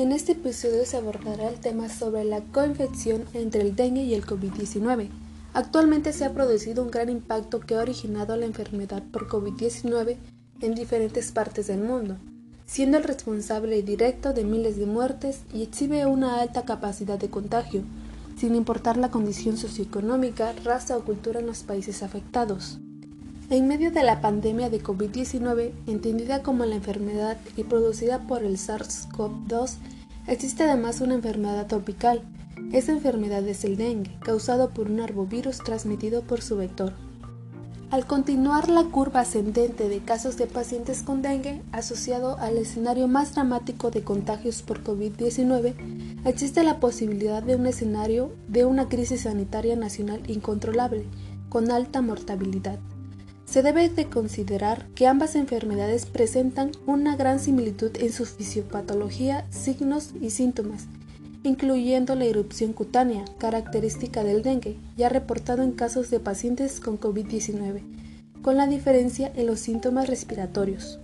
En este episodio se abordará el tema sobre la coinfección entre el dengue y el COVID-19. Actualmente se ha producido un gran impacto que ha originado la enfermedad por COVID-19 en diferentes partes del mundo, siendo el responsable directo de miles de muertes y exhibe una alta capacidad de contagio, sin importar la condición socioeconómica, raza o cultura en los países afectados. En medio de la pandemia de COVID-19, entendida como la enfermedad y producida por el SARS-CoV-2, existe además una enfermedad tropical. Esta enfermedad es el dengue, causado por un arbovirus transmitido por su vector. Al continuar la curva ascendente de casos de pacientes con dengue, asociado al escenario más dramático de contagios por COVID-19, existe la posibilidad de un escenario de una crisis sanitaria nacional incontrolable, con alta mortalidad. Se debe de considerar que ambas enfermedades presentan una gran similitud en su fisiopatología, signos y síntomas, incluyendo la erupción cutánea, característica del dengue, ya reportado en casos de pacientes con COVID-19, con la diferencia en los síntomas respiratorios,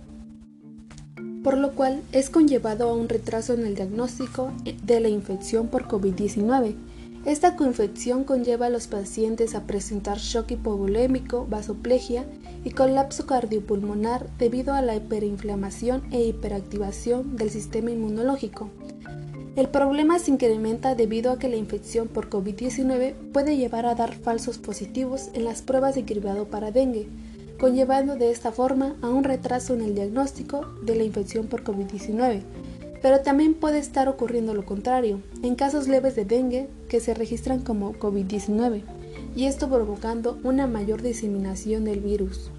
por lo cual es conllevado a un retraso en el diagnóstico de la infección por COVID-19, esta coinfección conlleva a los pacientes a presentar shock hipovolémico, vasoplegia y colapso cardiopulmonar debido a la hiperinflamación e hiperactivación del sistema inmunológico. El problema se incrementa debido a que la infección por COVID-19 puede llevar a dar falsos positivos en las pruebas de cribado para dengue, conllevando de esta forma a un retraso en el diagnóstico de la infección por COVID-19 pero también puede estar ocurriendo lo contrario, en casos leves de dengue que se registran como COVID-19, y esto provocando una mayor diseminación del virus.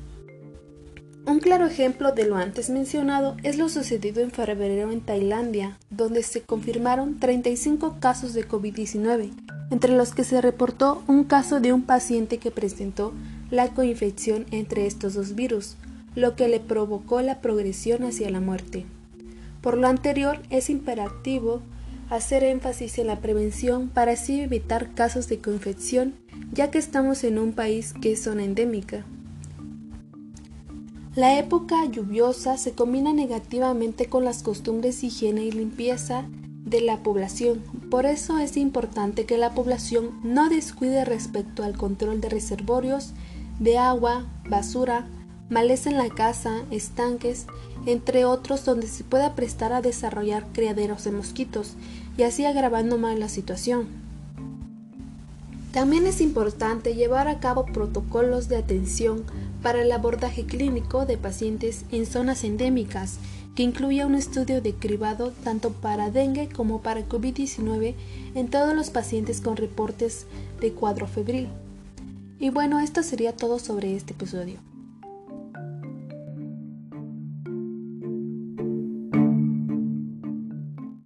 Un claro ejemplo de lo antes mencionado es lo sucedido en febrero en Tailandia, donde se confirmaron 35 casos de COVID-19, entre los que se reportó un caso de un paciente que presentó la coinfección entre estos dos virus, lo que le provocó la progresión hacia la muerte. Por lo anterior, es imperativo hacer énfasis en la prevención para así evitar casos de coinfección, ya que estamos en un país que es zona endémica. La época lluviosa se combina negativamente con las costumbres de higiene y limpieza de la población. Por eso es importante que la población no descuide respecto al control de reservorios de agua, basura, maleza en la casa, estanques, entre otros donde se pueda prestar a desarrollar criaderos de mosquitos y así agravando más la situación. También es importante llevar a cabo protocolos de atención para el abordaje clínico de pacientes en zonas endémicas, que incluya un estudio de cribado tanto para dengue como para COVID-19 en todos los pacientes con reportes de cuadro febril. Y bueno, esto sería todo sobre este episodio.